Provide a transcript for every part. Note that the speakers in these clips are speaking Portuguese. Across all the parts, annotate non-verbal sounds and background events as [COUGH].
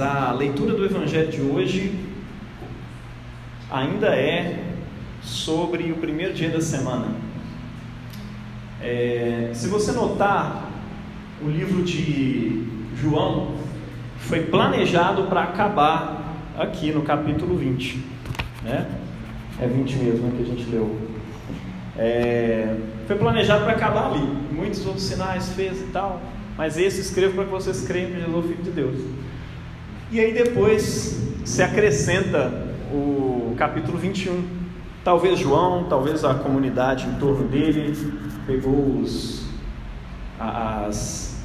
A leitura do Evangelho de hoje ainda é sobre o primeiro dia da semana. É, se você notar, o livro de João foi planejado para acabar aqui no capítulo 20. Né? É 20 mesmo né, que a gente leu. É, foi planejado para acabar ali. Muitos outros sinais fez e tal. Mas esse escrevo para que vocês creiam que Jesus é o Filho de Deus. E aí depois se acrescenta o capítulo 21. Talvez João, talvez a comunidade em torno dele pegou os, as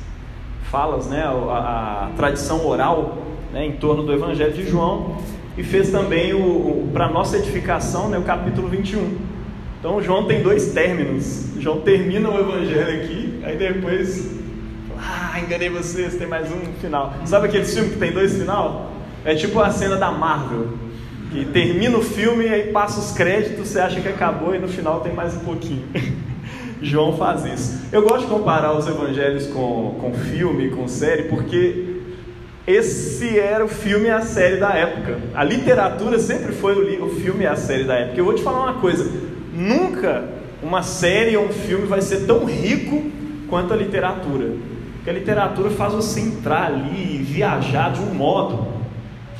falas, né, a, a tradição oral né, em torno do Evangelho de João e fez também o, o para nossa edificação né, o capítulo 21. Então João tem dois términos. João termina o Evangelho aqui, aí depois ah, enganei vocês, tem mais um final. Sabe aquele filme que tem dois final? É tipo a cena da Marvel, que termina o filme e aí passa os créditos, você acha que acabou e no final tem mais um pouquinho. [LAUGHS] João faz isso. Eu gosto de comparar os evangelhos com, com filme, com série, porque esse era o filme e a série da época. A literatura sempre foi o, o filme e a série da época. Eu vou te falar uma coisa: nunca uma série ou um filme vai ser tão rico quanto a literatura. Porque a literatura faz você entrar ali e viajar de um modo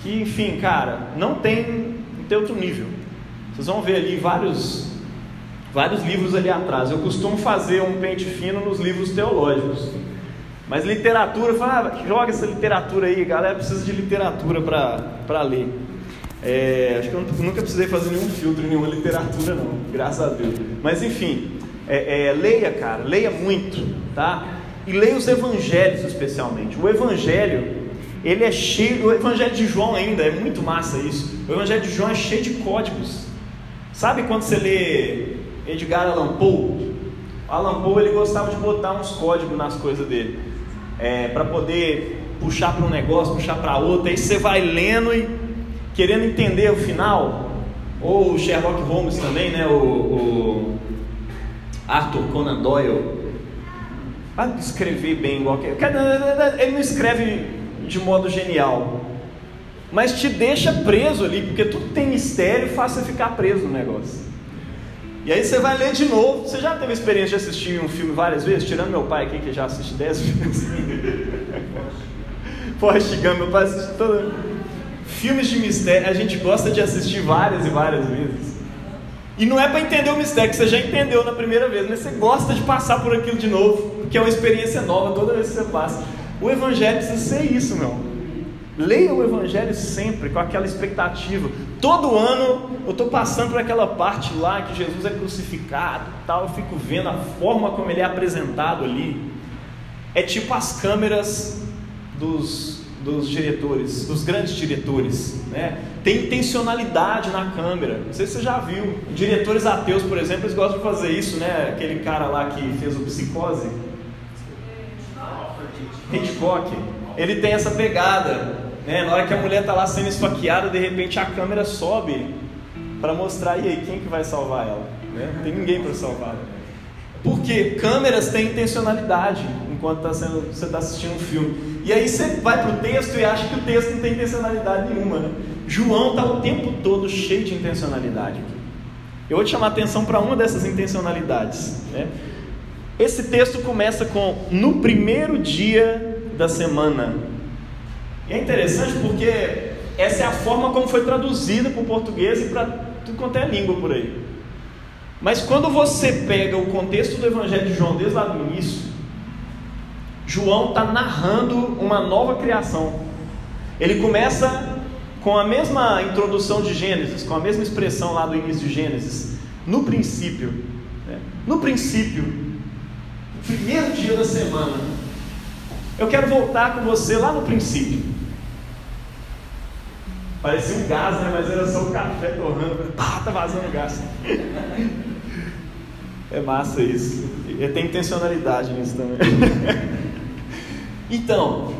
que, enfim, cara, não tem, não tem outro nível. Vocês vão ver ali vários, vários livros ali atrás. Eu costumo fazer um pente fino nos livros teológicos. Mas literatura, fala, ah, joga essa literatura aí, galera precisa de literatura para ler. É, acho que eu nunca precisei fazer nenhum filtro nenhuma literatura, não, graças a Deus. Mas enfim, é, é, leia, cara, leia muito, tá? E leia os evangelhos especialmente. O evangelho, ele é cheio, o evangelho de João ainda é muito massa isso. O evangelho de João é cheio de códigos. Sabe quando você lê Edgar Allan Poe? Allan Poe ele gostava de botar uns códigos nas coisas dele, é, para poder puxar para um negócio, puxar para outro. Aí você vai lendo e querendo entender o final. Ou o Sherlock Holmes também, né? O, o Arthur Conan Doyle a escrever bem igual que ele não escreve de modo genial, mas te deixa preso ali, porque tudo tem mistério e faz você ficar preso no negócio. E aí você vai ler de novo. Você já teve a experiência de assistir um filme várias vezes? Tirando meu pai aqui, que já assiste dez [LAUGHS] vezes. Forrest Gump, meu pai assiste todo. Filmes de mistério, a gente gosta de assistir várias e várias vezes. E não é para entender o mistério que você já entendeu na primeira vez, mas você gosta de passar por aquilo de novo, porque é uma experiência nova toda vez que você passa. O Evangelho precisa ser isso, meu. Leia o Evangelho sempre com aquela expectativa. Todo ano eu estou passando por aquela parte lá que Jesus é crucificado, tal. Eu fico vendo a forma como ele é apresentado ali. É tipo as câmeras dos dos diretores, dos grandes diretores, né? Tem intencionalidade na câmera. Não sei se você já viu. Diretores ateus, por exemplo, eles gostam de fazer isso, né? Aquele cara lá que fez o Psicose, Hitchcock, ele tem essa pegada, né? Na hora que a mulher está lá sendo esfaqueada, de repente a câmera sobe para mostrar e aí quem que vai salvar ela? Né? Não tem ninguém para salvar. Porque câmeras têm intencionalidade enquanto tá sendo, você está assistindo um filme. E aí você vai para o texto e acha que o texto não tem intencionalidade nenhuma. Né? João está o tempo todo cheio de intencionalidade. Eu vou te chamar a atenção para uma dessas intencionalidades. Né? Esse texto começa com no primeiro dia da semana. E é interessante porque essa é a forma como foi traduzida para o português e para tudo quanto é língua por aí. Mas quando você pega o contexto do Evangelho de João desde lá do início, João está narrando uma nova criação. Ele começa com a mesma introdução de Gênesis, com a mesma expressão lá do início de Gênesis. No princípio, né? no princípio, primeiro dia da semana, eu quero voltar com você lá no princípio. Parecia um gás, né? mas era só o café torrando. Pá, [LAUGHS] tá vazando gás. É massa isso. E tem intencionalidade nisso também. [LAUGHS] então,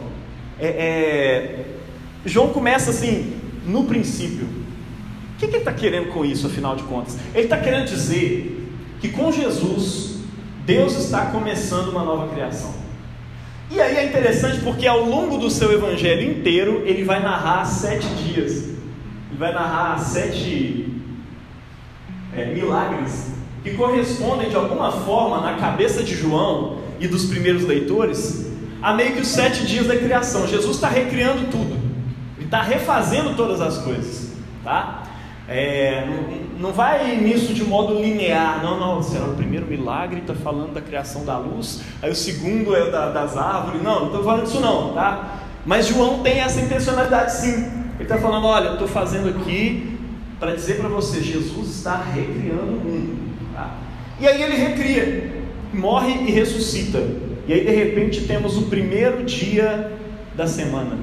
é, é, João começa assim, no princípio. O que, que ele está querendo com isso, afinal de contas? Ele está querendo dizer que com Jesus, Deus está começando uma nova criação. E aí é interessante porque ao longo do seu evangelho inteiro ele vai narrar sete dias, ele vai narrar sete é, milagres que correspondem de alguma forma na cabeça de João e dos primeiros leitores a meio que os sete dias da criação. Jesus está recriando tudo, ele está refazendo todas as coisas, tá? É, não, vai nisso de modo linear, não, não, será o primeiro milagre está falando da criação da luz, aí o segundo é da, das árvores, não, não estou falando disso não, tá? Mas João tem essa intencionalidade sim, ele está falando, olha, estou fazendo aqui para dizer para você, Jesus está recriando o mundo, tá? E aí ele recria, morre e ressuscita, e aí de repente temos o primeiro dia da semana,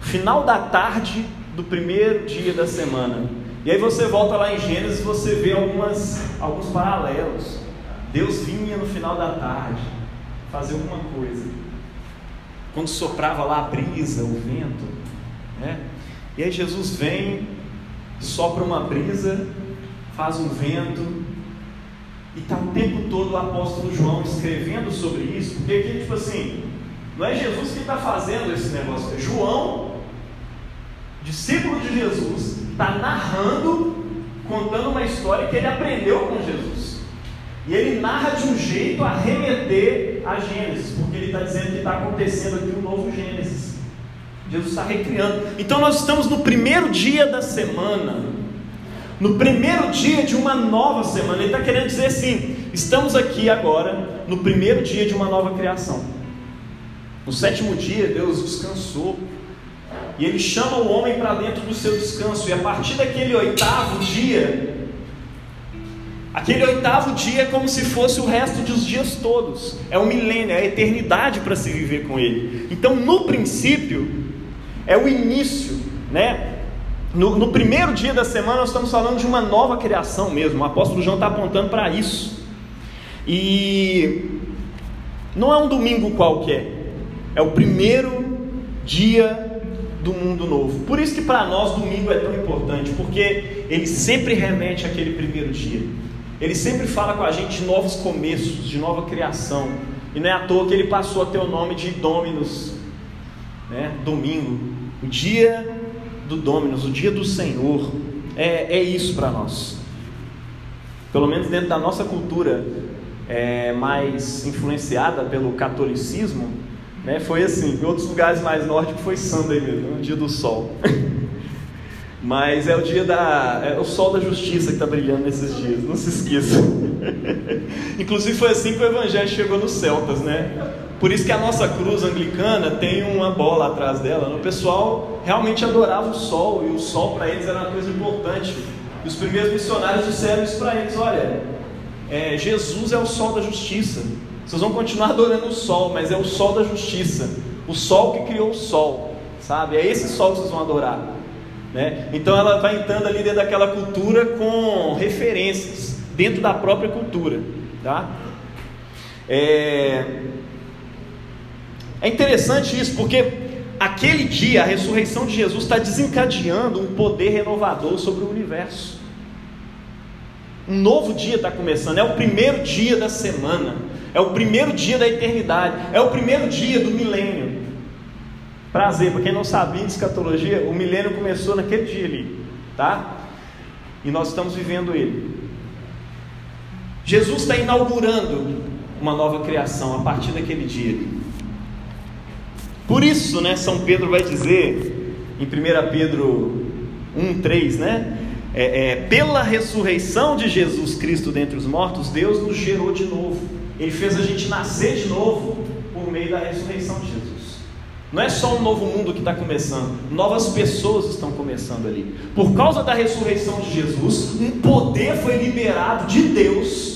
final da tarde do primeiro dia da semana. E aí você volta lá em Gênesis e você vê algumas, alguns paralelos. Deus vinha no final da tarde fazer alguma coisa. Quando soprava lá a brisa, o vento, né? E aí Jesus vem, sopra uma brisa, faz um vento, e está o tempo todo o apóstolo João escrevendo sobre isso, porque aqui, tipo assim, não é Jesus que está fazendo esse negócio, é João discípulo de Jesus, está narrando, contando uma história que ele aprendeu com Jesus. E ele narra de um jeito a remeter a Gênesis, porque ele está dizendo que está acontecendo aqui um novo Gênesis. Jesus está recriando. Então nós estamos no primeiro dia da semana. No primeiro dia de uma nova semana. Ele está querendo dizer assim: estamos aqui agora no primeiro dia de uma nova criação. No sétimo dia, Deus descansou e ele chama o homem para dentro do seu descanso. E a partir daquele oitavo dia, aquele oitavo dia é como se fosse o resto dos dias todos. É um milênio, é a eternidade para se viver com ele. Então, no princípio, é o início, né? No, no, primeiro dia da semana, nós estamos falando de uma nova criação mesmo. O apóstolo João está apontando para isso. E não é um domingo qualquer, é o primeiro dia do mundo novo. Por isso que para nós domingo é tão importante, porque ele sempre remete àquele primeiro dia. Ele sempre fala com a gente de novos começos, de nova criação. E não é à toa que ele passou a ter o nome de Dominus, né? domingo, o dia do Dominus, o dia do Senhor. É, é isso para nós. Pelo menos dentro da nossa cultura é, mais influenciada pelo catolicismo, né? Foi assim, em outros lugares mais nórdicos foi Sunday mesmo, o dia do sol. [LAUGHS] Mas é o dia da. É o sol da justiça que está brilhando nesses dias, não se esqueça. [LAUGHS] Inclusive foi assim que o Evangelho chegou nos Celtas, né? Por isso que a nossa cruz anglicana tem uma bola atrás dela. Né? O pessoal realmente adorava o sol, e o sol para eles era uma coisa importante. E os primeiros missionários disseram isso para eles: olha, é, Jesus é o sol da justiça. Vocês vão continuar adorando o sol, mas é o sol da justiça. O sol que criou o sol, sabe? É esse sol que vocês vão adorar. Né? Então ela vai entrando ali dentro daquela cultura com referências, dentro da própria cultura. Tá? É... é interessante isso, porque aquele dia, a ressurreição de Jesus está desencadeando um poder renovador sobre o universo. Um novo dia está começando, é o primeiro dia da semana. É o primeiro dia da eternidade. É o primeiro dia do milênio. Prazer, para quem não sabia de escatologia, o milênio começou naquele dia ali, tá? E nós estamos vivendo ele. Jesus está inaugurando uma nova criação a partir daquele dia. Por isso, né, São Pedro vai dizer em 1 Pedro 1,3, né? É, é, pela ressurreição de Jesus Cristo dentre os mortos, Deus nos gerou de novo ele fez a gente nascer de novo por meio da ressurreição de Jesus. Não é só um novo mundo que está começando, novas pessoas estão começando ali. Por causa da ressurreição de Jesus, um poder foi liberado de Deus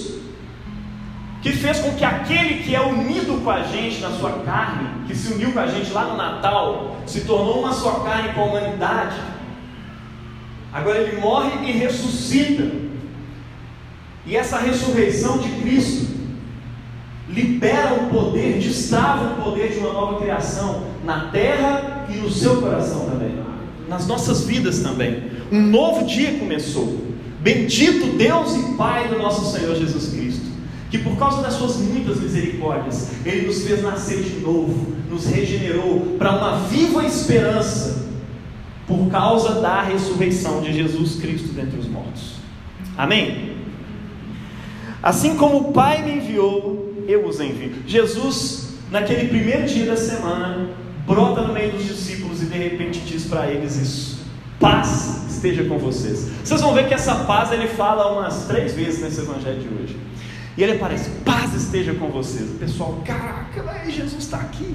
que fez com que aquele que é unido com a gente na sua carne, que se uniu com a gente lá no Natal, se tornou uma só carne com a humanidade. Agora ele morre e ressuscita. E essa ressurreição de Cristo libera o poder, destrava o poder de uma nova criação na terra e no seu coração também, nas nossas vidas também. Um novo dia começou. Bendito Deus e Pai do nosso Senhor Jesus Cristo, que por causa das suas muitas misericórdias, Ele nos fez nascer de novo, nos regenerou para uma viva esperança, por causa da ressurreição de Jesus Cristo dentre os mortos. Amém? Assim como o Pai me enviou, eu os envio. Jesus, naquele primeiro dia da semana, brota no meio dos discípulos e de repente diz para eles isso: paz esteja com vocês. Vocês vão ver que essa paz ele fala umas três vezes nesse evangelho de hoje. E ele aparece: paz esteja com vocês. O pessoal, caraca, Jesus está aqui.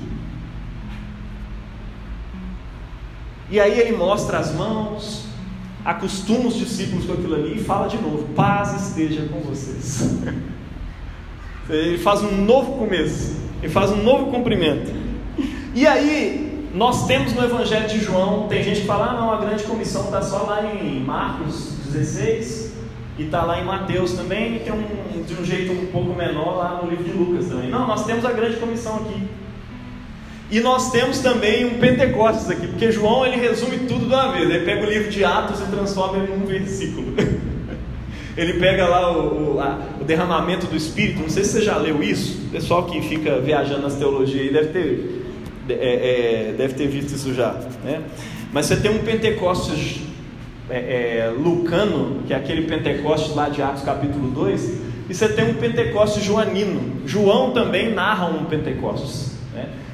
E aí ele mostra as mãos, acostuma os discípulos com aquilo ali e fala de novo: paz esteja com vocês. [LAUGHS] Ele faz um novo começo, ele faz um novo cumprimento. E aí, nós temos no Evangelho de João, tem gente que fala, ah, não, a grande comissão está só lá em Marcos 16 e está lá em Mateus também, e tem um, de um jeito um pouco menor lá no livro de Lucas também. Não, nós temos a grande comissão aqui. E nós temos também um Pentecostes aqui, porque João ele resume tudo de uma vez. Ele pega o livro de Atos e transforma ele num versículo. [LAUGHS] ele pega lá o, o, a, o, derramamento do Espírito. Não sei se você já leu isso. O pessoal que fica viajando nas teologias aí deve ter, é, é, deve ter visto isso já. Né? Mas você tem um Pentecostes é, é, lucano, que é aquele Pentecostes lá de Atos capítulo 2, e você tem um Pentecostes joanino. João também narra um Pentecostes.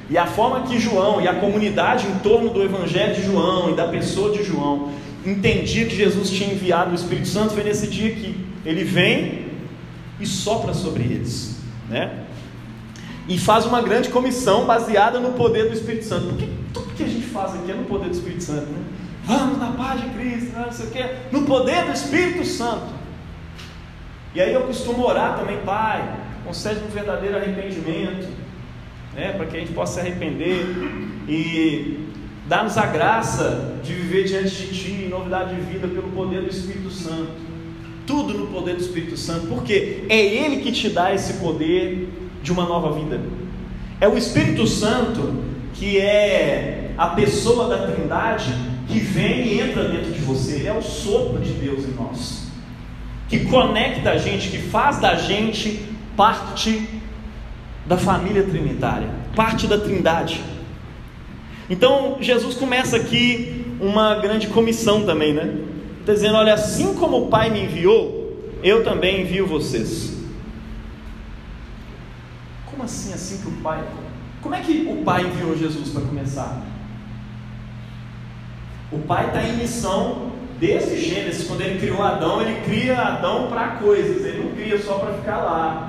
E a forma que João e a comunidade em torno do Evangelho de João e da pessoa de João entendia que Jesus tinha enviado o Espírito Santo foi nesse dia que ele vem e sopra sobre eles, né? E faz uma grande comissão baseada no poder do Espírito Santo. Porque tudo que a gente faz aqui é no poder do Espírito Santo, né? Vamos na paz de Cristo, não sei o que, no poder do Espírito Santo. E aí eu costumo orar também, Pai, concede um verdadeiro arrependimento né, para que a gente possa se arrepender e dar-nos a graça de viver diante de Ti em novidade de vida pelo poder do Espírito Santo. Tudo no poder do Espírito Santo, porque é Ele que te dá esse poder de uma nova vida. É o Espírito Santo que é a pessoa da Trindade que vem e entra dentro de você. Ele é o sopro de Deus em nós, que conecta a gente, que faz da gente parte da família trinitária, parte da Trindade. Então, Jesus começa aqui uma grande comissão também, né? Está dizendo: olha, assim como o Pai me enviou, eu também envio vocês. Como assim, assim que o Pai. Como é que o Pai enviou Jesus para começar? O Pai está em missão desde Gênesis, quando ele criou Adão, ele cria Adão para coisas, ele não cria só para ficar lá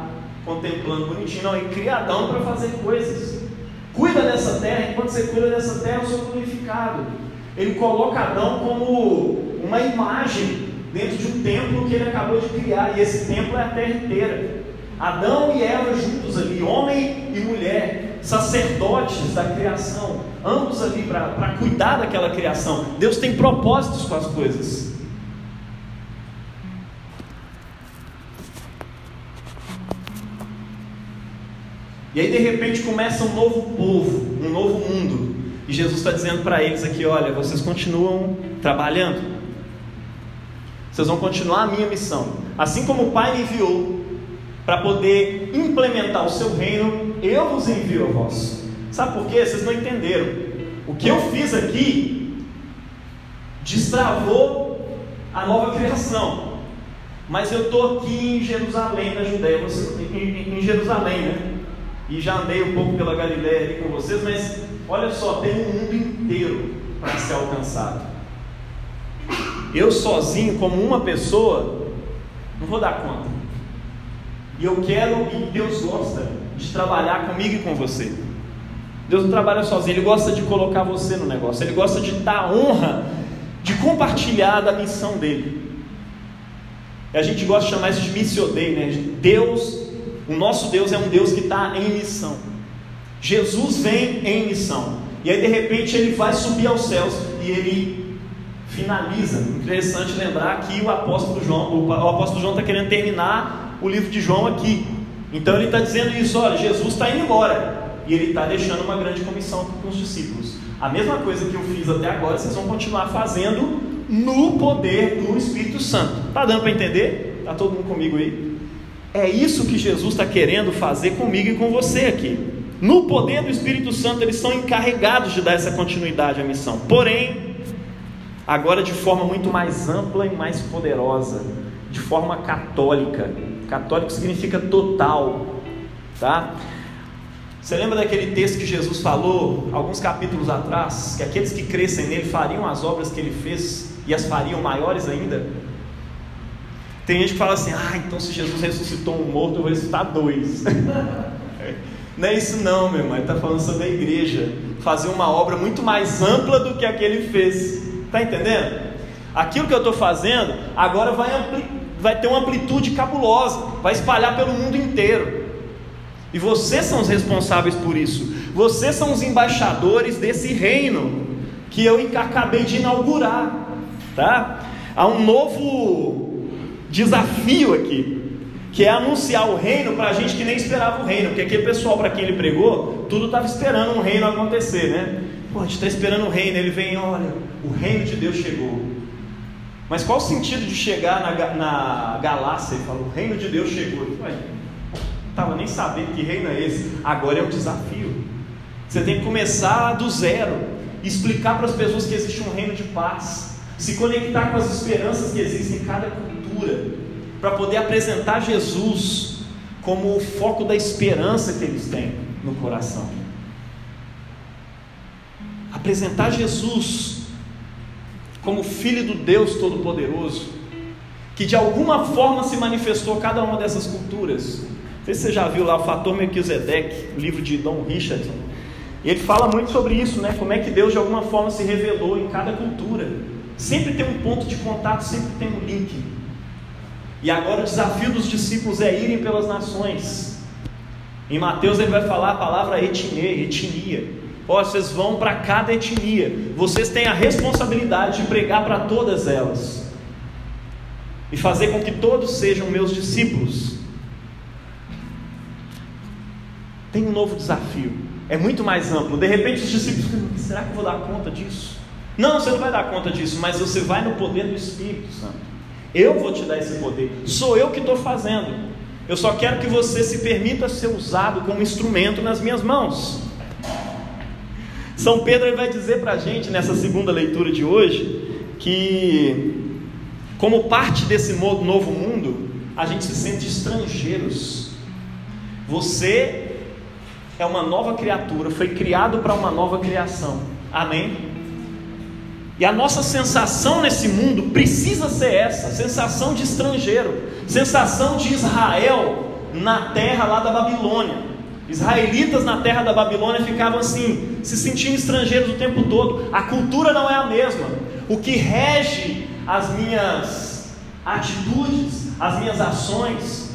contemplando bonitinho, não, cria Adão para fazer coisas. Cuida dessa terra, enquanto você cuida dessa terra, eu sou glorificado. Ele coloca Adão como uma imagem dentro de um templo que ele acabou de criar, e esse templo é a terra inteira. Adão e Eva juntos ali, homem e mulher, sacerdotes da criação, ambos ali para cuidar daquela criação. Deus tem propósitos com as coisas. E aí de repente começa um novo povo, um novo mundo. E Jesus está dizendo para eles aqui: olha, vocês continuam trabalhando, vocês vão continuar a minha missão. Assim como o Pai me enviou para poder implementar o seu reino, eu vos envio a vós. Sabe por quê? Vocês não entenderam. O que eu fiz aqui destravou a nova criação. Mas eu estou aqui em Jerusalém, na Judéia, em, Jerusalém, né? E já andei um pouco pela Galiléia ali com vocês, mas olha só, tem um mundo inteiro para ser alcançado. Eu sozinho, como uma pessoa, não vou dar conta. E eu quero, e Deus gosta de trabalhar comigo e com você. Deus não trabalha sozinho, Ele gosta de colocar você no negócio, Ele gosta de dar honra, de compartilhar da missão dele. E a gente gosta de chamar isso de missiodei, né? Deus o nosso Deus é um Deus que está em missão. Jesus vem em missão. E aí de repente ele vai subir aos céus e ele finaliza. Interessante lembrar que o apóstolo João, o apóstolo João está querendo terminar o livro de João aqui. Então ele está dizendo isso: olha, Jesus está indo embora. E ele está deixando uma grande comissão com os discípulos. A mesma coisa que eu fiz até agora, vocês vão continuar fazendo no poder do Espírito Santo. Está dando para entender? Está todo mundo comigo aí? É isso que Jesus está querendo fazer comigo e com você aqui. No poder do Espírito Santo, eles são encarregados de dar essa continuidade à missão. Porém, agora de forma muito mais ampla e mais poderosa, de forma católica. Católico significa total, tá? Você lembra daquele texto que Jesus falou alguns capítulos atrás, que aqueles que crescem nele fariam as obras que ele fez e as fariam maiores ainda? Tem gente que fala assim: ah, então se Jesus ressuscitou um morto, eu vou ressuscitar dois. [LAUGHS] não é isso, não, meu irmão. Ele está falando sobre a igreja fazer uma obra muito mais ampla do que a que ele fez. Está entendendo? Aquilo que eu estou fazendo agora vai, vai ter uma amplitude cabulosa, vai espalhar pelo mundo inteiro. E vocês são os responsáveis por isso. Vocês são os embaixadores desse reino que eu acabei de inaugurar, tá? Há um novo desafio aqui, que é anunciar o reino para a gente que nem esperava o reino, porque aquele pessoal para quem ele pregou, tudo estava esperando um reino acontecer, né? Pô, a gente está esperando o reino, ele vem, olha, o reino de Deus chegou. Mas qual o sentido de chegar na, na galáxia e falar, o reino de Deus chegou? Ué, estava nem sabendo que reino é esse. Agora é um desafio. Você tem que começar do zero, explicar para as pessoas que existe um reino de paz, se conectar com as esperanças que existem em cada cultura, para poder apresentar Jesus como o foco da esperança que eles têm no coração. Apresentar Jesus como Filho do Deus Todo-Poderoso, que de alguma forma se manifestou cada uma dessas culturas não sei se você já viu lá o Fator Melquisedeque, o livro de Dom Richardson. Ele fala muito sobre isso, né? Como é que Deus de alguma forma se revelou em cada cultura. Sempre tem um ponto de contato, sempre tem um link. E agora o desafio dos discípulos é irem pelas nações. Em Mateus ele vai falar a palavra etnia, etnia. Ó, vocês vão para cada etnia. Vocês têm a responsabilidade de pregar para todas elas. E fazer com que todos sejam meus discípulos. tem um novo desafio. É muito mais amplo. De repente os discípulos será que eu vou dar conta disso? Não, você não vai dar conta disso, mas você vai no poder do Espírito Santo. Eu vou te dar esse poder. Sou eu que estou fazendo. Eu só quero que você se permita ser usado como instrumento nas minhas mãos. São Pedro vai dizer para a gente nessa segunda leitura de hoje que, como parte desse novo mundo, a gente se sente estrangeiros. Você é uma nova criatura, foi criado para uma nova criação. Amém? E a nossa sensação nesse mundo precisa ser essa: sensação de estrangeiro, sensação de Israel na terra lá da Babilônia. Israelitas na terra da Babilônia ficavam assim, se sentindo estrangeiros o tempo todo. A cultura não é a mesma. O que rege as minhas atitudes, as minhas ações,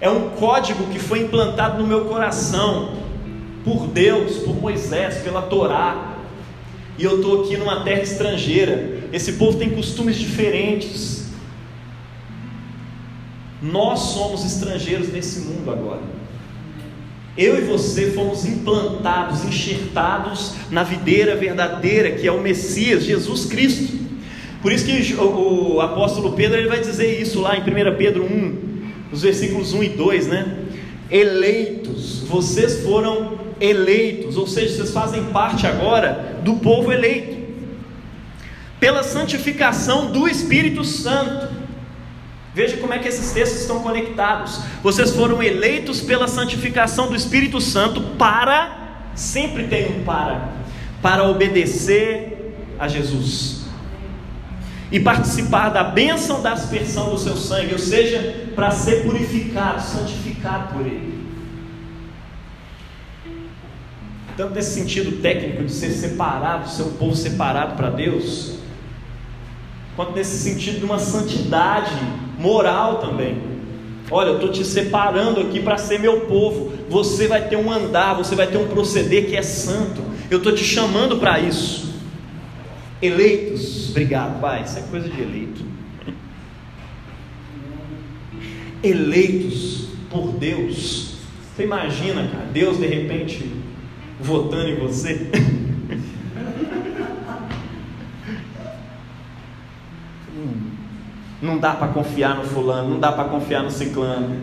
é um código que foi implantado no meu coração por Deus, por Moisés, pela Torá. E eu estou aqui numa terra estrangeira. Esse povo tem costumes diferentes. Nós somos estrangeiros nesse mundo agora. Eu e você fomos implantados, enxertados na videira verdadeira que é o Messias, Jesus Cristo. Por isso que o, apóstolo Pedro ele vai dizer isso lá em 1 Pedro 1, nos versículos 1 e 2, né? Eleitos, vocês foram eleitos, ou seja, vocês fazem parte agora do povo eleito, pela santificação do Espírito Santo. Veja como é que esses textos estão conectados. Vocês foram eleitos pela santificação do Espírito Santo para, sempre tem um para, para obedecer a Jesus e participar da bênção da aspersão do seu sangue, ou seja, para ser purificado, santificado por Ele. Tanto nesse sentido técnico de ser separado, ser um povo separado para Deus, quanto nesse sentido de uma santidade moral também. Olha, eu estou te separando aqui para ser meu povo. Você vai ter um andar, você vai ter um proceder que é santo. Eu estou te chamando para isso. Eleitos, obrigado, Pai, isso é coisa de eleito. Eleitos por Deus. Você imagina, cara, Deus de repente votando em você? Não dá para confiar no fulano, não dá para confiar no ciclano.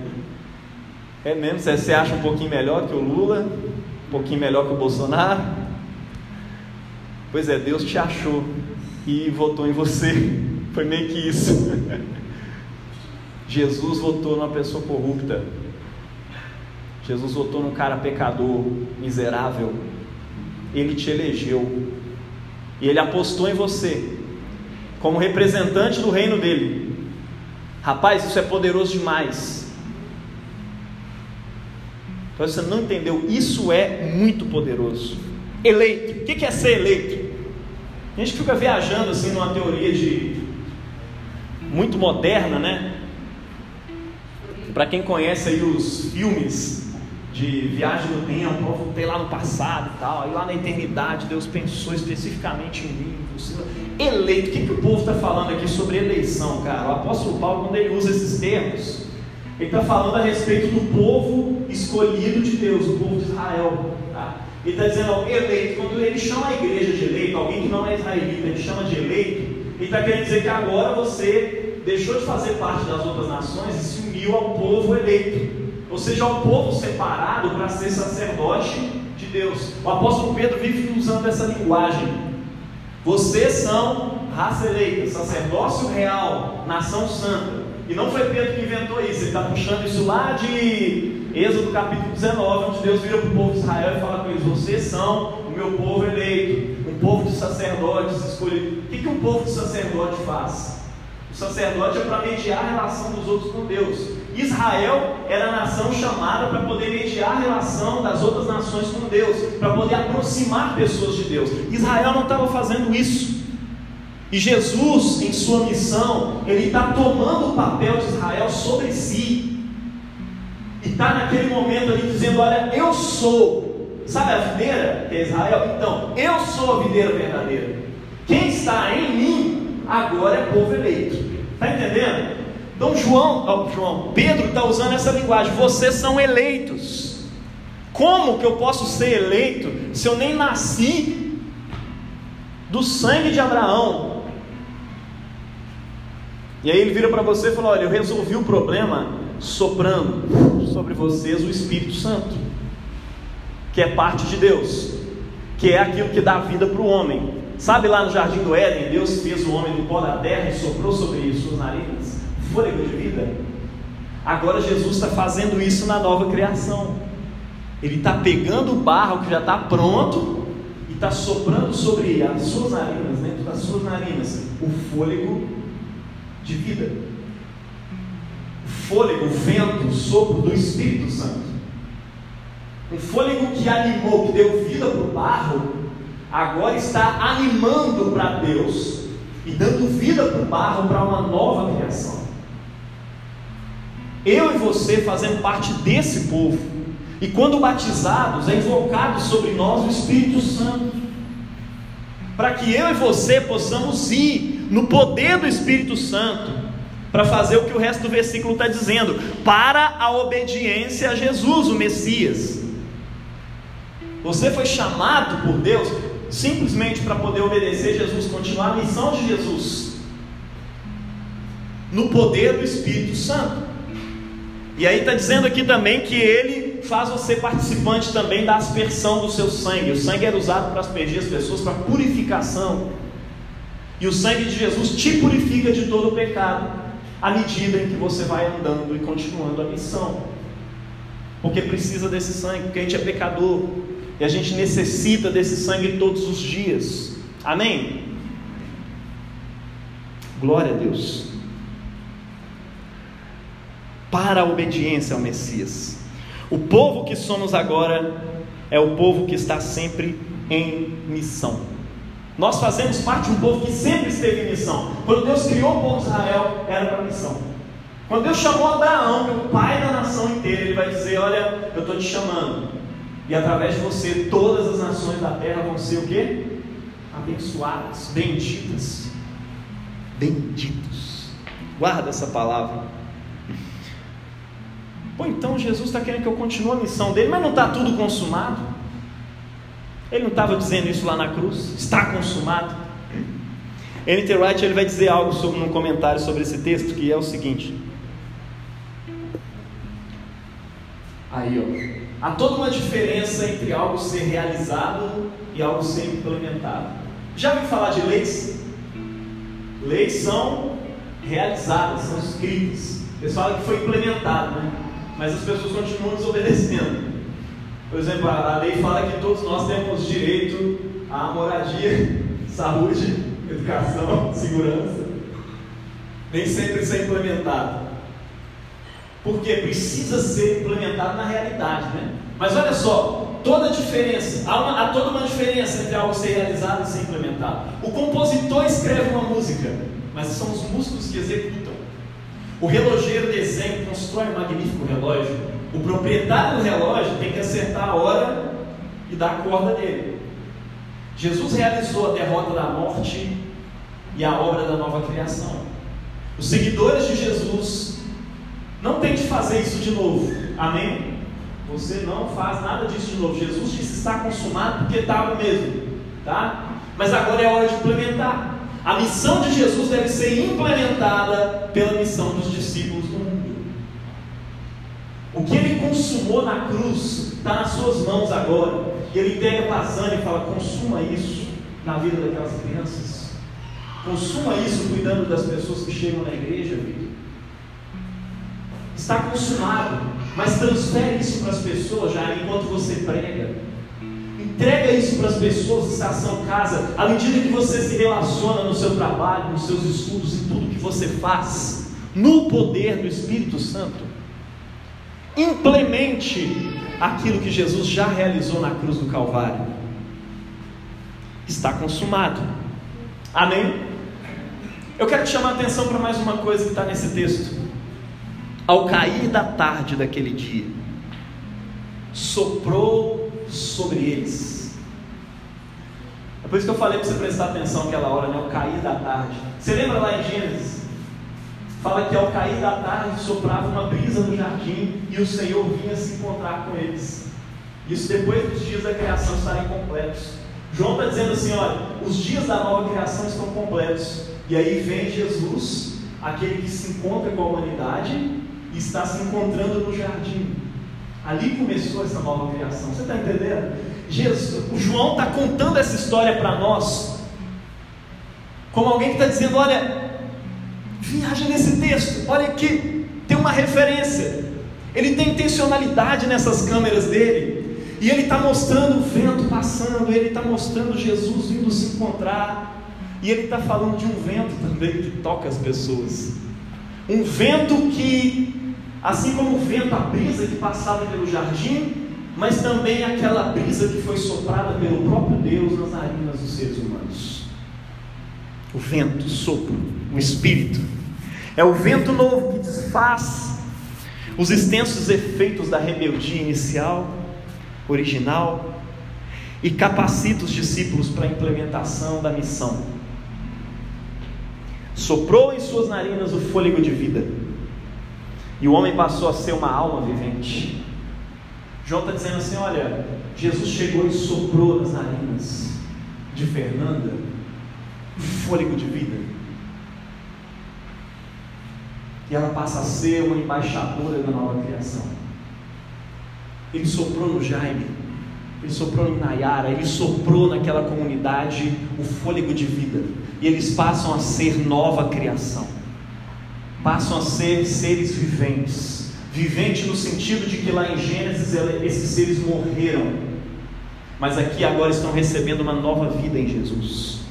É mesmo? Você acha um pouquinho melhor que o Lula? Um pouquinho melhor que o Bolsonaro? Pois é, Deus te achou e votou em você. Foi meio que isso. [LAUGHS] Jesus votou numa pessoa corrupta. Jesus votou num cara pecador, miserável. Ele te elegeu. E ele apostou em você como representante do reino dele. Rapaz, isso é poderoso demais. Então você não entendeu, isso é muito poderoso. Eleito. O que é ser eleito? A gente fica viajando assim numa teoria de muito moderna, né? Para quem conhece aí os filmes de viagem no tempo, eu voltei lá no passado e tal, aí lá na eternidade Deus pensou especificamente em mim, você eleito. O que, que o povo está falando aqui sobre eleição, cara? O apóstolo Paulo, quando ele usa esses termos, ele está falando a respeito do povo escolhido de Deus, o povo de Israel. Tá? Ele está dizendo, ó, eleito, quando ele chama a igreja de eleito, alguém que não é israelita, ele chama de eleito, ele está querendo dizer que agora você deixou de fazer parte das outras nações e se uniu ao povo eleito, ou seja, ao povo separado para ser sacerdote de Deus. O apóstolo Pedro vive usando essa linguagem. Vocês são raça eleita, sacerdócio real, nação santa. E não foi Pedro que inventou isso, ele está puxando isso lá de Êxodo capítulo 19, onde Deus vira para o povo de Israel e fala com eles: Vocês são o meu povo eleito, um povo de sacerdotes escolhidos. O que, que um povo de sacerdote faz? O sacerdote é para mediar a relação dos outros com Deus. Israel era a nação chamada para poder mediar a relação das outras nações com Deus, para poder aproximar pessoas de Deus. Israel não estava fazendo isso. E Jesus, em sua missão, ele está tomando o papel de Israel sobre si. E está naquele momento ali dizendo: Olha, eu sou. Sabe a videira que é Israel? Então, eu sou a videira verdadeira. Quem está em mim agora é povo eleito. Está entendendo? Então João, oh, João, Pedro está usando essa linguagem. Vocês são eleitos. Como que eu posso ser eleito se eu nem nasci do sangue de Abraão? E aí ele vira para você e fala: Olha, eu resolvi o problema soprando sobre vocês o Espírito Santo, que é parte de Deus, que é aquilo que dá vida para o homem. Sabe lá no jardim do Éden, Deus fez o homem do pó da terra e soprou sobre suas narinas fôlego de vida? Agora Jesus está fazendo isso na nova criação. Ele está pegando o barro que já está pronto e está soprando sobre as suas narinas, dentro das suas narinas, o fôlego de vida. O fôlego, o vento, o sopro do Espírito Santo. Um fôlego que animou, que deu vida para o barro, agora está animando para Deus e dando vida para o barro para uma nova criação. Eu e você fazemos parte desse povo, e quando batizados, é invocado sobre nós o Espírito Santo, para que eu e você possamos ir no poder do Espírito Santo, para fazer o que o resto do versículo está dizendo, para a obediência a Jesus, o Messias. Você foi chamado por Deus simplesmente para poder obedecer Jesus, continuar a missão de Jesus, no poder do Espírito Santo. E aí está dizendo aqui também que ele faz você participante também da aspersão do seu sangue. O sangue era usado para aspergir as pessoas, para purificação. E o sangue de Jesus te purifica de todo o pecado, à medida em que você vai andando e continuando a missão. Porque precisa desse sangue, porque a gente é pecador, e a gente necessita desse sangue todos os dias. Amém? Glória a Deus. Para a obediência ao Messias. O povo que somos agora é o povo que está sempre em missão. Nós fazemos parte de um povo que sempre esteve em missão. Quando Deus criou o povo de Israel, era para missão. Quando Deus chamou Abraão, o pai da nação inteira, ele vai dizer: Olha, eu estou te chamando e através de você, todas as nações da terra vão ser o quê? Abençoadas, benditas. Benditos. Guarda essa palavra. Pô, então Jesus está querendo que eu continue a missão dele, mas não está tudo consumado? Ele não estava dizendo isso lá na cruz? Está consumado. N.T. Wright ele vai dizer algo sobre, num comentário sobre esse texto que é o seguinte. Aí, ó. Há toda uma diferença entre algo ser realizado e algo ser implementado. Já ouviu falar de leis? Leis são realizadas, são escritas. Eles falam que foi implementado, né? Mas as pessoas continuam desobedecendo. Por exemplo, a lei fala que todos nós temos direito à moradia, [LAUGHS] saúde, educação, [LAUGHS] segurança. Nem sempre isso é implementado. Porque precisa ser implementado na realidade, né? Mas olha só, toda a diferença, há, uma, há toda uma diferença entre algo ser realizado e ser implementado. O compositor escreve uma música, mas são os músicos que executam. O relogeiro desenha, constrói um magnífico relógio. O proprietário do relógio tem que acertar a hora e dar a corda dele. Jesus realizou a derrota da morte e a obra da nova criação. Os seguidores de Jesus não tem de fazer isso de novo. Amém? Você não faz nada disso de novo. Jesus disse está consumado porque estava mesmo, tá? Mas agora é hora de implementar. A missão de Jesus deve ser implementada pela missão dos discípulos do mundo. O que ele consumou na cruz está nas suas mãos agora. Ele pega passando e fala: consuma isso na vida daquelas crianças. Consuma isso cuidando das pessoas que chegam na igreja, Vitor. Está consumado, mas transfere isso para as pessoas já enquanto você prega. Entrega isso para as pessoas estação casa, à medida que você se relaciona no seu trabalho, nos seus estudos e tudo que você faz, no poder do Espírito Santo. Implemente aquilo que Jesus já realizou na cruz do Calvário. Está consumado. Amém? Eu quero te chamar a atenção para mais uma coisa que está nesse texto. Ao cair da tarde daquele dia, soprou sobre eles. É por isso que eu falei para você prestar atenção aquela hora, né? Ao cair da tarde. Você lembra lá em Gênesis? Fala que ao cair da tarde soprava uma brisa no jardim e o Senhor vinha se encontrar com eles. Isso depois dos dias da criação estarem completos. João está dizendo assim: olha, os dias da nova criação estão completos. E aí vem Jesus, aquele que se encontra com a humanidade e está se encontrando no jardim. Ali começou essa nova criação. Você está entendendo? Jesus, o João está contando essa história para nós, como alguém que está dizendo: olha, viaja nesse texto, olha aqui, tem uma referência. Ele tem intencionalidade nessas câmeras dele, e ele está mostrando o vento passando, ele está mostrando Jesus vindo se encontrar, e ele está falando de um vento também que toca as pessoas. Um vento que, assim como o vento, a brisa que passava pelo jardim, mas também aquela brisa que foi soprada pelo próprio Deus nas narinas dos seres humanos. O vento, o sopro, o espírito. É o vento novo que desfaz os extensos efeitos da rebeldia inicial, original, e capacita os discípulos para a implementação da missão. Soprou em suas narinas o fôlego de vida, e o homem passou a ser uma alma vivente. João está dizendo assim: olha, Jesus chegou e soprou nas narinas de Fernanda o fôlego de vida. E ela passa a ser uma embaixadora da nova criação. Ele soprou no Jaime, ele soprou em Nayara, ele soprou naquela comunidade o fôlego de vida. E eles passam a ser nova criação, passam a ser seres viventes. Vivente no sentido de que lá em Gênesis esses seres morreram, mas aqui agora estão recebendo uma nova vida em Jesus.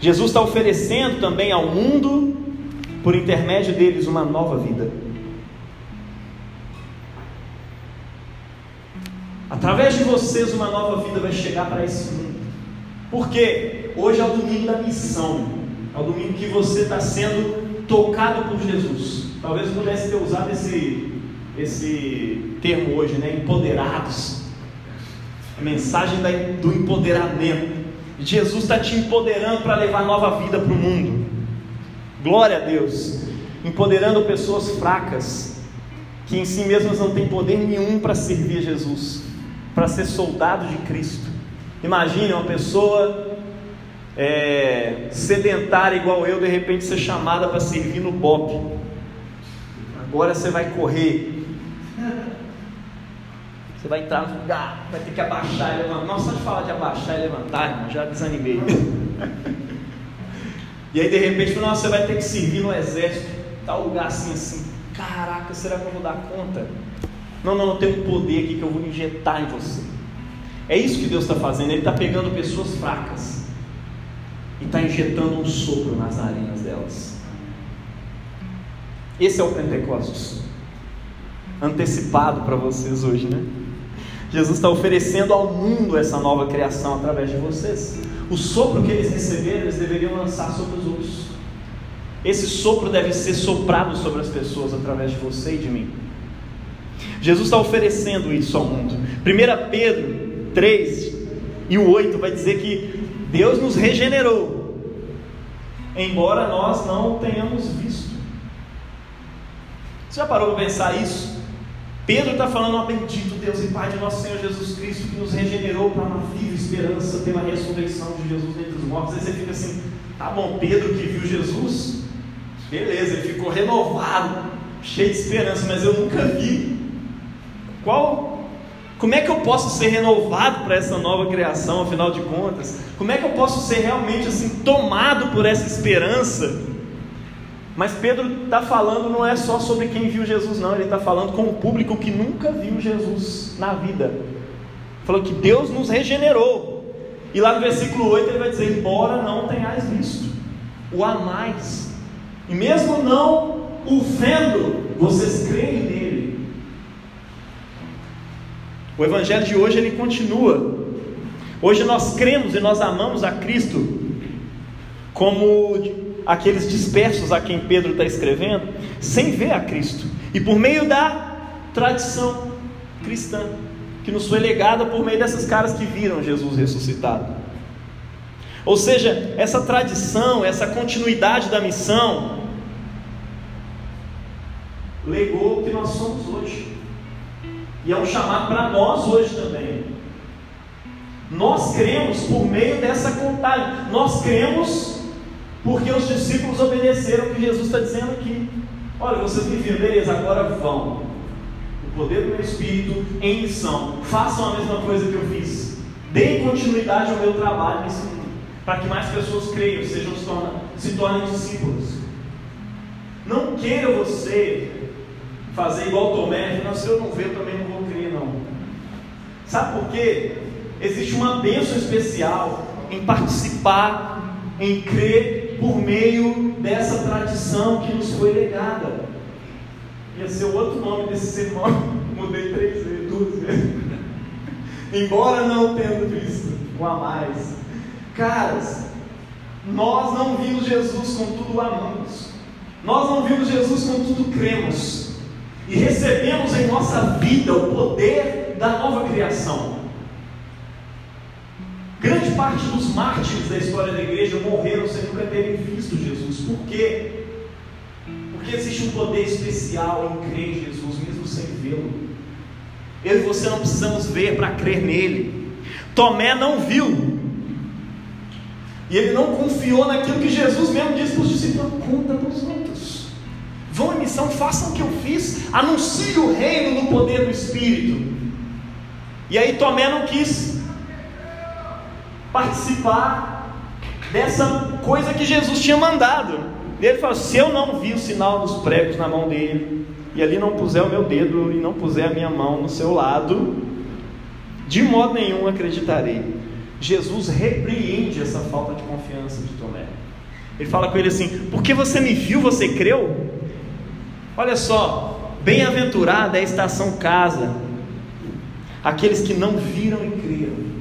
Jesus está oferecendo também ao mundo, por intermédio deles, uma nova vida. Através de vocês, uma nova vida vai chegar para esse mundo. Porque hoje é o domingo da missão, é o domingo que você está sendo tocado por Jesus. Talvez pudesse ter usado esse, esse termo hoje, né? Empoderados. A mensagem do empoderamento. Jesus está te empoderando para levar nova vida para o mundo. Glória a Deus. Empoderando pessoas fracas, que em si mesmas não têm poder nenhum para servir a Jesus, para ser soldado de Cristo. Imagine uma pessoa é, sedentária igual eu, de repente ser chamada para servir no BOP. Agora você vai correr. Você vai entrar no lugar, vai ter que abaixar e levantar. Nossa, só de falar de abaixar e levantar, irmão, já desanimei. e aí de repente, nossa, você vai ter que servir no exército, tal lugar assim, assim. Caraca, será que eu vou dar conta? Não, não, eu tenho um poder aqui que eu vou injetar em você. É isso que Deus está fazendo. Ele está pegando pessoas fracas e está injetando um sopro nas arenas delas. Esse é o Pentecostes antecipado para vocês hoje, né? Jesus está oferecendo ao mundo essa nova criação através de vocês. O sopro que eles receberam, eles deveriam lançar sobre os outros. Esse sopro deve ser soprado sobre as pessoas através de você e de mim. Jesus está oferecendo isso ao mundo. 1 Pedro 3 e o 8 vai dizer que Deus nos regenerou, embora nós não tenhamos visto. Você já parou para pensar isso? Pedro está falando, ó bendito Deus e Pai de nosso Senhor Jesus Cristo, que nos regenerou para uma viva esperança pela ressurreição de Jesus dentre os mortos. Aí você fica assim, tá bom, Pedro que viu Jesus, beleza, ele ficou renovado, cheio de esperança, mas eu nunca vi. Qual? Como é que eu posso ser renovado para essa nova criação, afinal de contas? Como é que eu posso ser realmente assim tomado por essa esperança? Mas Pedro está falando não é só sobre quem viu Jesus, não, ele está falando com o público que nunca viu Jesus na vida. Falou que Deus nos regenerou. E lá no versículo 8 ele vai dizer: Embora não tenhais visto, o amais, e mesmo não o vendo, vocês creem nele. O evangelho de hoje ele continua. Hoje nós cremos e nós amamos a Cristo como aqueles dispersos a quem Pedro está escrevendo, sem ver a Cristo, e por meio da tradição cristã, que nos foi legada por meio dessas caras que viram Jesus ressuscitado. Ou seja, essa tradição, essa continuidade da missão, legou o que nós somos hoje. E é um chamado para nós hoje também. Nós cremos por meio dessa contagem. Nós cremos porque os discípulos obedeceram o que Jesus está dizendo aqui. Olha, vocês me viram, beleza, agora vão. O poder do meu Espírito em missão. Façam a mesma coisa que eu fiz. Deem continuidade ao meu trabalho nesse mundo. Para que mais pessoas creiam, sejam, se, tornem, se tornem discípulos. Não queira você fazer igual Tomé, não, se eu não ver, eu também não vou crer, não. Sabe por quê? Existe uma bênção especial em participar, em crer por meio dessa tradição que nos foi legada. Ia ser o outro nome desse sermão, [LAUGHS] mudei três vezes, duas vezes. [LAUGHS] Embora não tendo visto o a mais. Caras, nós não vimos Jesus com tudo amamos. Nós não vimos Jesus com tudo cremos. E recebemos em nossa vida o poder da nova criação. Grande parte dos mártires da história da igreja morreram sem nunca terem visto Jesus. Por quê? Porque existe um poder especial em crer em Jesus, mesmo sem vê-lo. Eu e você não precisamos ver para crer nele. Tomé não viu. E ele não confiou naquilo que Jesus mesmo disse para os discípulos: conta para os outros. Vão em missão, façam o que eu fiz, anuncie o reino no poder do Espírito. E aí Tomé não quis participar dessa coisa que Jesus tinha mandado. Ele falou: se eu não vi o sinal dos pregos na mão dele, e ali não puser o meu dedo e não puser a minha mão no seu lado, de modo nenhum acreditarei. Jesus repreende essa falta de confiança de Tomé. Ele fala com ele assim: porque você me viu, você creu? Olha só, bem-aventurada é a estação casa, aqueles que não viram e creram.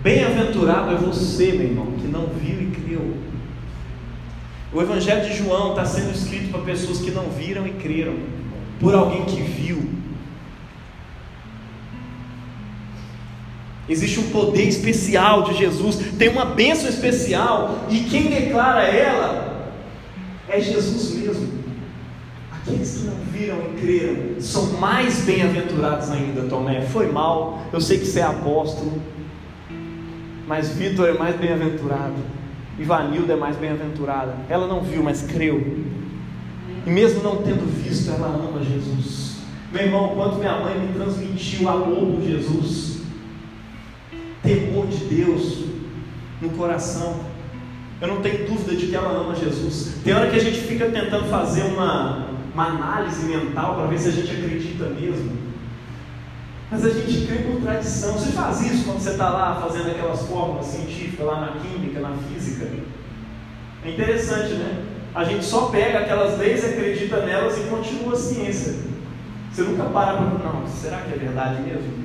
Bem-aventurado é você, meu irmão, que não viu e creu. O Evangelho de João está sendo escrito para pessoas que não viram e creram, por alguém que viu. Existe um poder especial de Jesus, tem uma bênção especial, e quem declara ela é Jesus mesmo. Aqueles que não viram e creram são mais bem-aventurados ainda, Tomé. Foi mal, eu sei que você é apóstolo, mas Vitor é mais bem-aventurado. Ivanilda é mais bem-aventurada. Ela não viu, mas creu. E mesmo não tendo visto, ela ama Jesus. Meu irmão, quanto minha mãe me transmitiu amor por Jesus, temor de Deus no coração. Eu não tenho dúvida de que ela ama Jesus. Tem hora que a gente fica tentando fazer uma, uma análise mental para ver se a gente acredita mesmo. Mas a gente crê por tradição. Você faz isso quando você está lá fazendo aquelas fórmulas científicas lá na química, na física. É interessante, né? A gente só pega aquelas leis, acredita nelas e continua a ciência. Você nunca para para não, será que é verdade mesmo?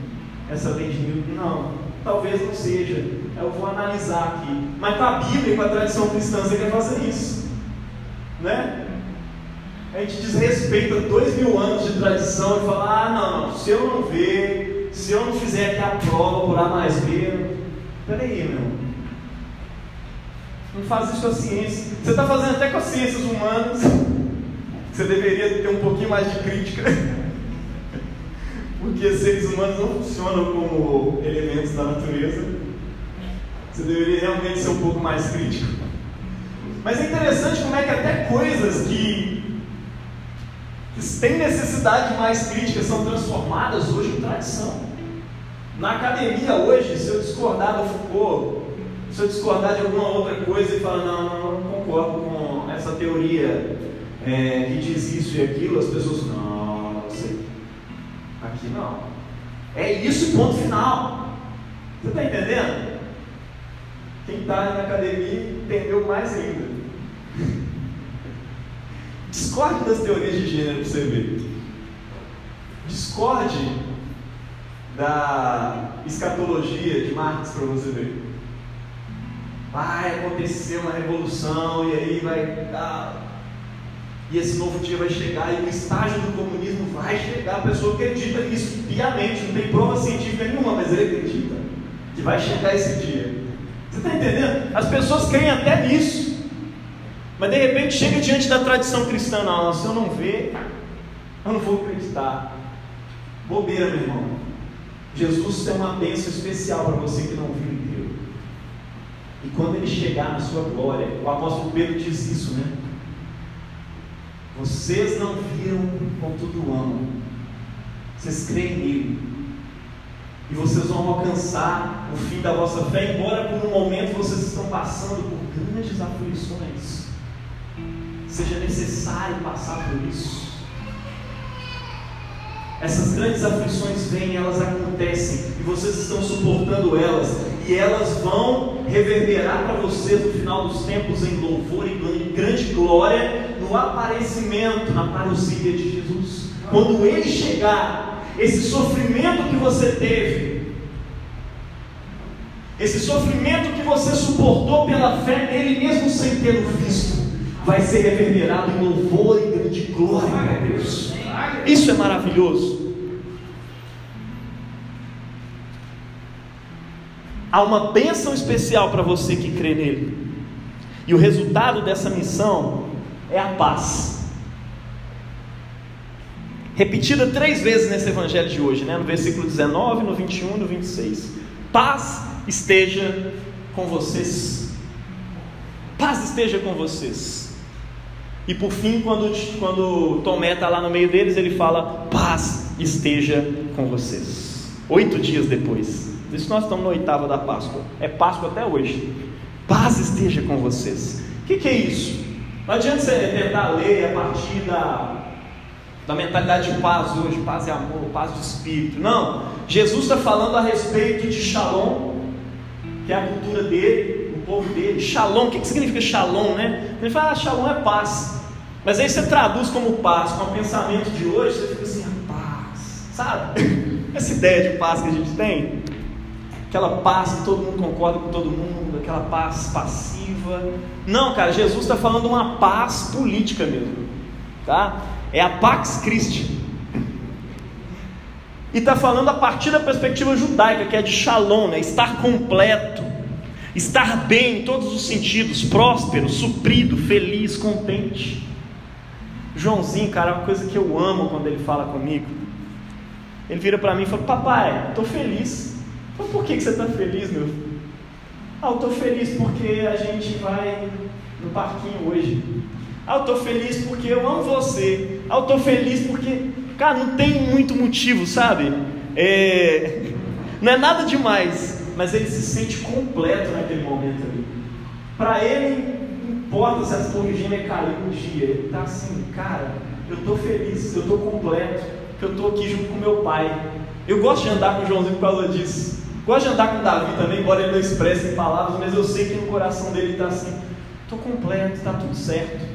Essa lei de Newton? Não, talvez não seja. Eu vou analisar aqui. Mas com a Bíblia e com a tradição cristã você quer fazer isso. Né? A gente desrespeita dois mil anos de tradição e fala, ah não, se eu não ver, se eu não fizer aqui a prova por A mais B, peraí, meu. Não faz isso com a ciência. Você está fazendo até com as ciências humanas. Você deveria ter um pouquinho mais de crítica. [LAUGHS] Porque seres humanos não funcionam como elementos da natureza. Você deveria realmente ser um pouco mais crítico. Mas é interessante como é que até coisas que, que têm necessidade de mais crítica são transformadas hoje em tradição. Na academia hoje, se eu discordar do Foucault, se eu discordar de alguma outra coisa e falar, não, não, não concordo com essa teoria é, que diz isso e aquilo, as pessoas, não, não sei. Aqui não. É isso ponto final. Você está entendendo? Quem está na academia entendeu mais ainda. Discorde das teorias de gênero para você ver. Discorde da escatologia de Marx para você ver vai acontecer uma revolução e aí vai e esse novo dia vai chegar e o estágio do comunismo vai chegar. A pessoa acredita nisso piamente, não tem prova científica nenhuma, mas ele acredita que vai chegar esse dia. Está entendendo? As pessoas creem até nisso, mas de repente chega diante da tradição cristã, não, se eu não ver, eu não vou acreditar. Bobeira, meu irmão. Jesus tem uma bênção especial para você que não viu e quando ele chegar na sua glória, o apóstolo Pedro diz isso, né? Vocês não viram contudo amam. Vocês creem nele. E vocês vão alcançar o fim da vossa fé, embora por um momento vocês estão passando por grandes aflições. Seja necessário passar por isso. Essas grandes aflições vêm, elas acontecem, e vocês estão suportando elas, e elas vão reverberar para vocês no final dos tempos em louvor e grande glória no aparecimento, na parousia de Jesus. Quando ele chegar, esse sofrimento que você teve, esse sofrimento que você suportou pela fé nele, mesmo sem tê-lo visto, vai ser reverberado em louvor e grande glória a Deus. Isso é maravilhoso. Há uma bênção especial para você que crê nele. E o resultado dessa missão é a paz. Repetida três vezes nesse evangelho de hoje, né? no versículo 19, no 21 e no 26. Paz esteja com vocês. Paz esteja com vocês. E por fim, quando, quando Tomé está lá no meio deles, ele fala: Paz esteja com vocês. Oito dias depois. Isso nós estamos na oitava da Páscoa. É Páscoa até hoje. Paz esteja com vocês. O que, que, é isso? Não adianta você tentar ler a partir da, da mentalidade de paz hoje, paz e amor, paz de espírito. Não. Jesus está falando a respeito de Shalom, que é a cultura dele, o povo dele. Shalom, o que, que significa Shalom, né? Ele fala, ah, Shalom é paz. Mas aí você traduz como paz, com o pensamento de hoje, você fica assim, a paz, sabe? [LAUGHS] Essa ideia de paz que a gente tem aquela paz que todo mundo concorda com todo mundo, aquela paz passiva. Não, cara, Jesus está falando uma paz política mesmo, tá? É a Pax Christi. E está falando a partir da perspectiva judaica, que é de shalom, né? estar completo, estar bem em todos os sentidos, próspero, suprido, feliz, contente. Joãozinho, cara, é uma coisa que eu amo quando ele fala comigo. Ele vira para mim e fala: Papai, estou feliz. Mas por que, que você está feliz, meu filho? Ah, eu estou feliz porque a gente vai no parquinho hoje. Ah, eu estou feliz porque eu amo você. Ah, eu estou feliz porque, cara, não tem muito motivo, sabe? É... Não é nada demais, mas ele se sente completo naquele momento ali. Para ele, importa se as torres gêmeas caíram um dia, ele está assim, cara, eu estou feliz, eu estou completo, que eu estou aqui junto com meu pai. Eu gosto de andar com o Joãozinho por causa disso. Gosto de andar com o Davi também, embora ele não expresse em palavras, mas eu sei que no coração dele está assim, estou completo, está tudo certo.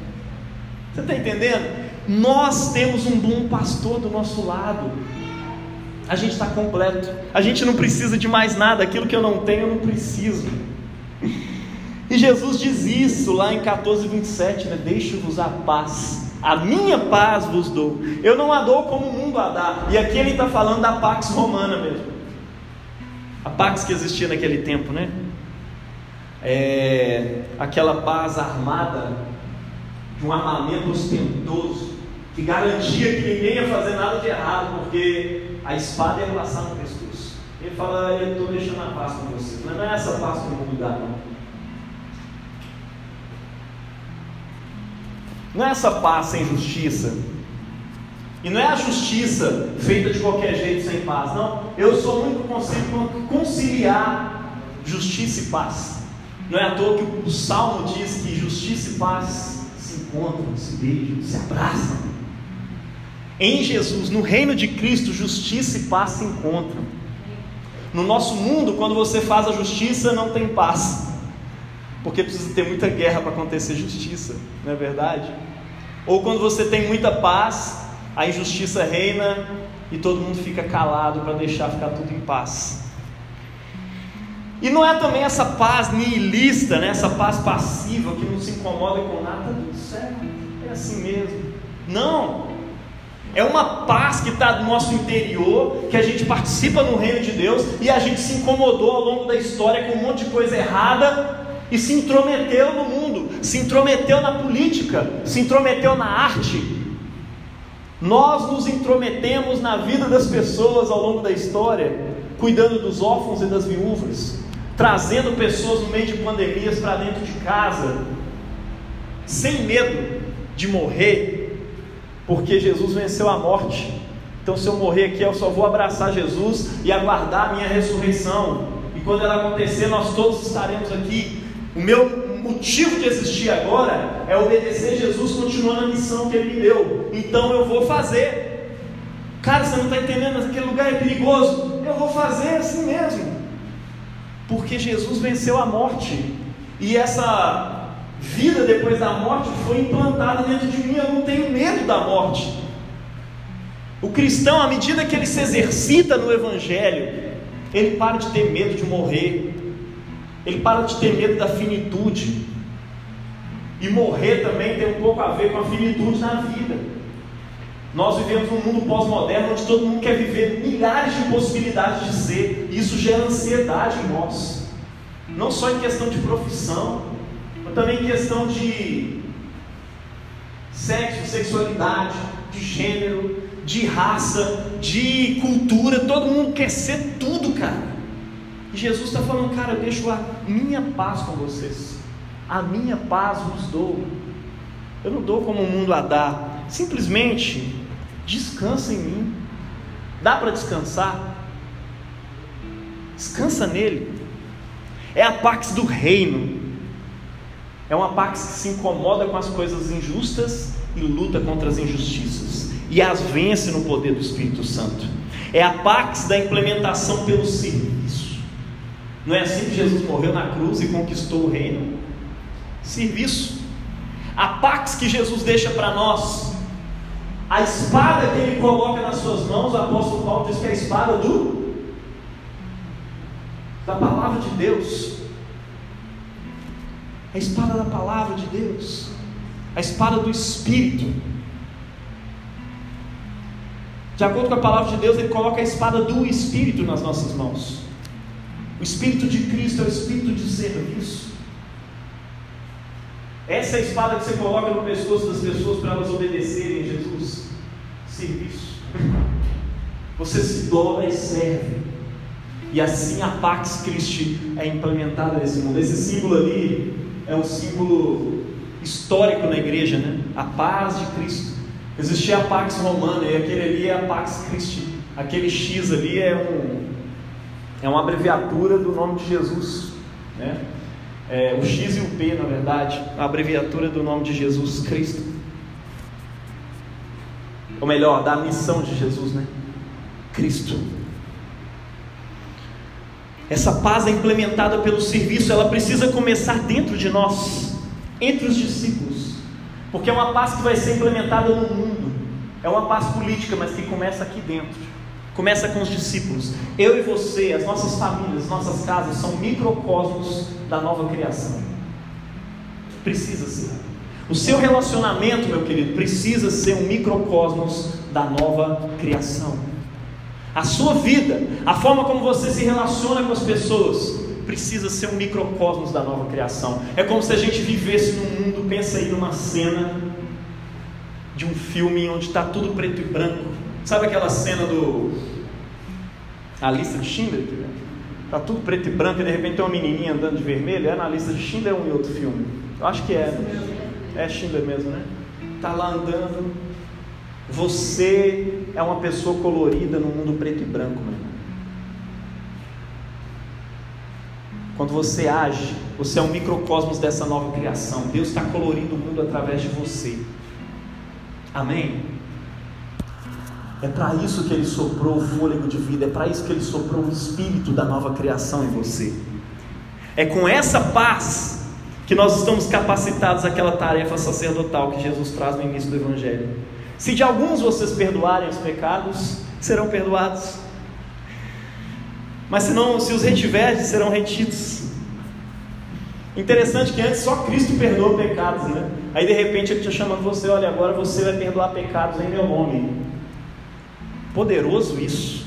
Você está entendendo? Nós temos um bom pastor do nosso lado. A gente está completo. A gente não precisa de mais nada. Aquilo que eu não tenho, eu não preciso. E Jesus diz isso lá em 14, 27, né? Deixe-vos a paz. A minha paz vos dou. Eu não a dou como o mundo a dá. E aqui ele está falando da Pax Romana mesmo. A Pax que existia naquele tempo, né? É, aquela paz armada de um armamento ostentoso que garantia que ninguém ia fazer nada de errado, porque a espada ia passar no pescoço. Ele fala, eu estou deixando a paz com você. Mas não é essa paz que o mundo dá, não. Não é essa paz sem justiça. E não é a justiça feita de qualquer jeito sem paz. Não. Eu sou o único que consigo conciliar justiça e paz. Não é à toa que o Salmo diz que justiça e paz se encontram, se beijam, se abraçam. Em Jesus, no reino de Cristo, justiça e paz se encontram. No nosso mundo, quando você faz a justiça, não tem paz. Porque precisa ter muita guerra para acontecer justiça, não é verdade? Ou quando você tem muita paz, a injustiça reina e todo mundo fica calado para deixar ficar tudo em paz. E não é também essa paz nihilista, né? essa paz passiva que não se incomoda com nada céu, é assim mesmo. Não, é uma paz que está no nosso interior, que a gente participa no reino de Deus e a gente se incomodou ao longo da história com um monte de coisa errada e se intrometeu no mundo, se intrometeu na política, se intrometeu na arte. Nós nos intrometemos na vida das pessoas ao longo da história, cuidando dos órfãos e das viúvas, trazendo pessoas no meio de pandemias para dentro de casa, sem medo de morrer, porque Jesus venceu a morte. Então, se eu morrer aqui, eu só vou abraçar Jesus e aguardar a minha ressurreição. E quando ela acontecer, nós todos estaremos aqui o meu motivo de existir agora é obedecer Jesus continuando a missão que Ele me deu. Então eu vou fazer. Cara, você não está entendendo, aquele lugar é perigoso. Eu vou fazer assim mesmo. Porque Jesus venceu a morte. E essa vida depois da morte foi implantada dentro de mim. Eu não tenho medo da morte. O cristão, à medida que ele se exercita no Evangelho, ele para de ter medo de morrer, ele para de ter medo da finitude. E morrer também tem um pouco a ver com a finitude na vida. Nós vivemos num mundo pós-moderno onde todo mundo quer viver milhares de possibilidades de ser. E isso gera ansiedade em nós. Não só em questão de profissão, também questão de sexo, sexualidade, de gênero, de raça, de cultura. Todo mundo quer ser tudo, cara. E Jesus está falando, cara, eu deixo a minha paz com vocês. A minha paz vos dou. Eu não dou como o mundo a dá. Simplesmente descansa em mim. Dá para descansar? Descansa nele. É a pax do reino. É uma pax que se incomoda com as coisas injustas e luta contra as injustiças. E as vence no poder do Espírito Santo. É a pax da implementação pelo serviço. Não é assim que Jesus morreu na cruz e conquistou o reino? Serviço. A pax que Jesus deixa para nós, a espada que ele coloca nas suas mãos, o apóstolo Paulo diz que é a espada do da palavra de Deus. A espada da palavra de Deus. A espada do Espírito. De acordo com a palavra de Deus, ele coloca a espada do Espírito nas nossas mãos. O Espírito de Cristo é o Espírito de serviço. Essa é a espada que você coloca no pescoço das pessoas para elas obedecerem a Jesus. Serviço. Você se dobra e serve. E assim a Pax Christi é implementada nesse mundo. Esse símbolo ali é um símbolo histórico na igreja, né? A paz de Cristo. Existia a Pax Romana e aquele ali é a Pax Christi. Aquele X ali é um é uma abreviatura do nome de Jesus, né? É, o X e o P, na verdade, a abreviatura do nome de Jesus Cristo. Ou melhor, da missão de Jesus, né? Cristo. Essa paz é implementada pelo serviço, ela precisa começar dentro de nós, entre os discípulos, porque é uma paz que vai ser implementada no mundo, é uma paz política, mas que começa aqui dentro, começa com os discípulos. Eu e você, as nossas famílias, nossas casas são microcosmos da nova criação. Precisa ser. O seu relacionamento, meu querido, precisa ser um microcosmos da nova criação. A sua vida, a forma como você se relaciona com as pessoas, precisa ser um microcosmos da nova criação. É como se a gente vivesse num mundo, pensa aí numa cena de um filme onde está tudo preto e branco. Sabe aquela cena do A Lista de Schindler? Está tudo preto e branco e de repente tem uma menininha andando de vermelho. É na lista de Schindler ou em outro filme? Eu acho que é. É Schindler mesmo, né? Está lá andando, você é uma pessoa colorida no mundo preto e branco, meu irmão. Quando você age, você é um microcosmos dessa nova criação. Deus está colorindo o mundo através de você. Amém? É para isso que Ele soprou o fôlego de vida, é para isso que Ele soprou o espírito da nova criação em você. É com essa paz que nós estamos capacitados àquela tarefa sacerdotal que Jesus traz no início do Evangelho. Se de alguns vocês perdoarem os pecados, serão perdoados. Mas se não, se os retiverdes, serão retidos. Interessante que antes só Cristo perdoa pecados, né? Aí de repente ele está chamando você, olha, agora você vai perdoar pecados em meu nome. Poderoso isso.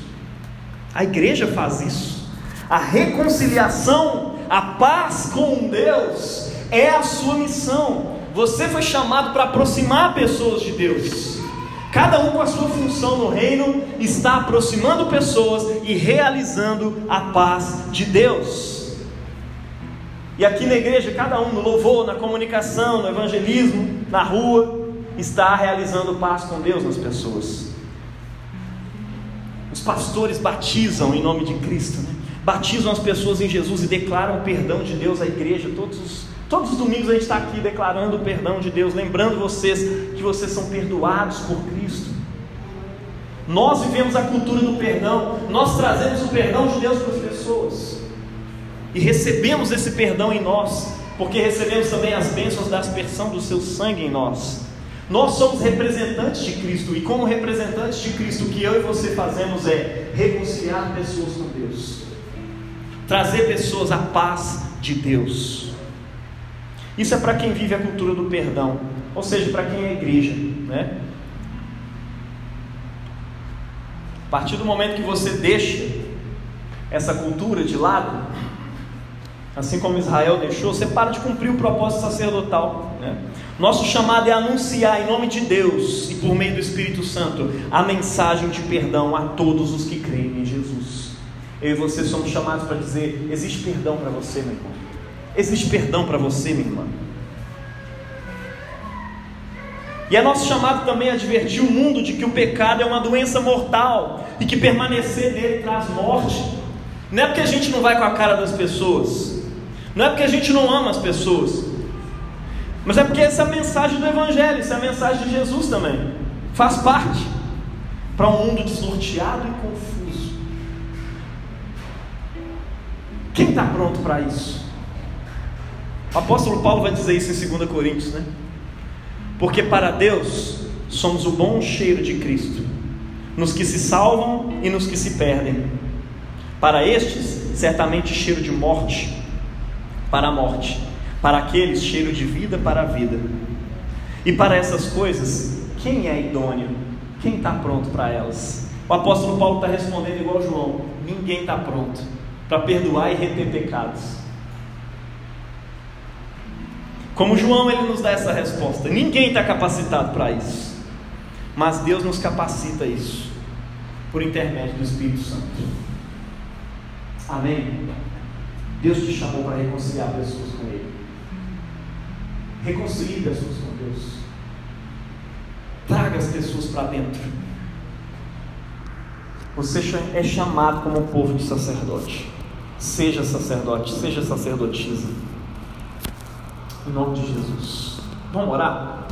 A igreja faz isso. A reconciliação, a paz com Deus é a sua missão. Você foi chamado para aproximar pessoas de Deus. Cada um com a sua função no reino está aproximando pessoas e realizando a paz de Deus. E aqui na igreja, cada um no louvor, na comunicação, no evangelismo, na rua, está realizando paz com Deus nas pessoas. Os pastores batizam em nome de Cristo, né? batizam as pessoas em Jesus e declaram o perdão de Deus à igreja todos os Todos os domingos a gente está aqui declarando o perdão de Deus, lembrando vocês que vocês são perdoados por Cristo. Nós vivemos a cultura do perdão, nós trazemos o perdão de Deus para as pessoas e recebemos esse perdão em nós, porque recebemos também as bênçãos da aspersão do seu sangue em nós. Nós somos representantes de Cristo e, como representantes de Cristo, o que eu e você fazemos é reconciliar pessoas com Deus, trazer pessoas à paz de Deus. Isso é para quem vive a cultura do perdão, ou seja, para quem é igreja, né? A partir do momento que você deixa essa cultura de lado, assim como Israel deixou, você para de cumprir o propósito sacerdotal. Né? Nosso chamado é anunciar em nome de Deus e por meio do Espírito Santo a mensagem de perdão a todos os que creem em Jesus. Eu e você somos chamados para dizer: existe perdão para você, meu irmão. Existe perdão para você, minha irmã. E é nosso chamado também advertir o mundo de que o pecado é uma doença mortal e que permanecer nele traz morte. Não é porque a gente não vai com a cara das pessoas, não é porque a gente não ama as pessoas, mas é porque essa é a mensagem do Evangelho, essa é a mensagem de Jesus também. Faz parte para um mundo desnorteado e confuso. Quem está pronto para isso? O apóstolo Paulo vai dizer isso em 2 Coríntios, né? Porque para Deus somos o bom cheiro de Cristo, nos que se salvam e nos que se perdem. Para estes, certamente cheiro de morte para a morte, para aqueles cheiro de vida para a vida. E para essas coisas, quem é idôneo? Quem está pronto para elas? O apóstolo Paulo está respondendo igual João: ninguém está pronto para perdoar e reter pecados. Como João, ele nos dá essa resposta. Ninguém está capacitado para isso. Mas Deus nos capacita isso. Por intermédio do Espírito Santo. Amém? Deus te chamou para reconciliar pessoas com Ele. Reconcilie pessoas com Deus. Traga as pessoas para dentro. Você é chamado como um povo de sacerdote. Seja sacerdote, seja sacerdotisa. Em nome de Jesus. Vamos orar?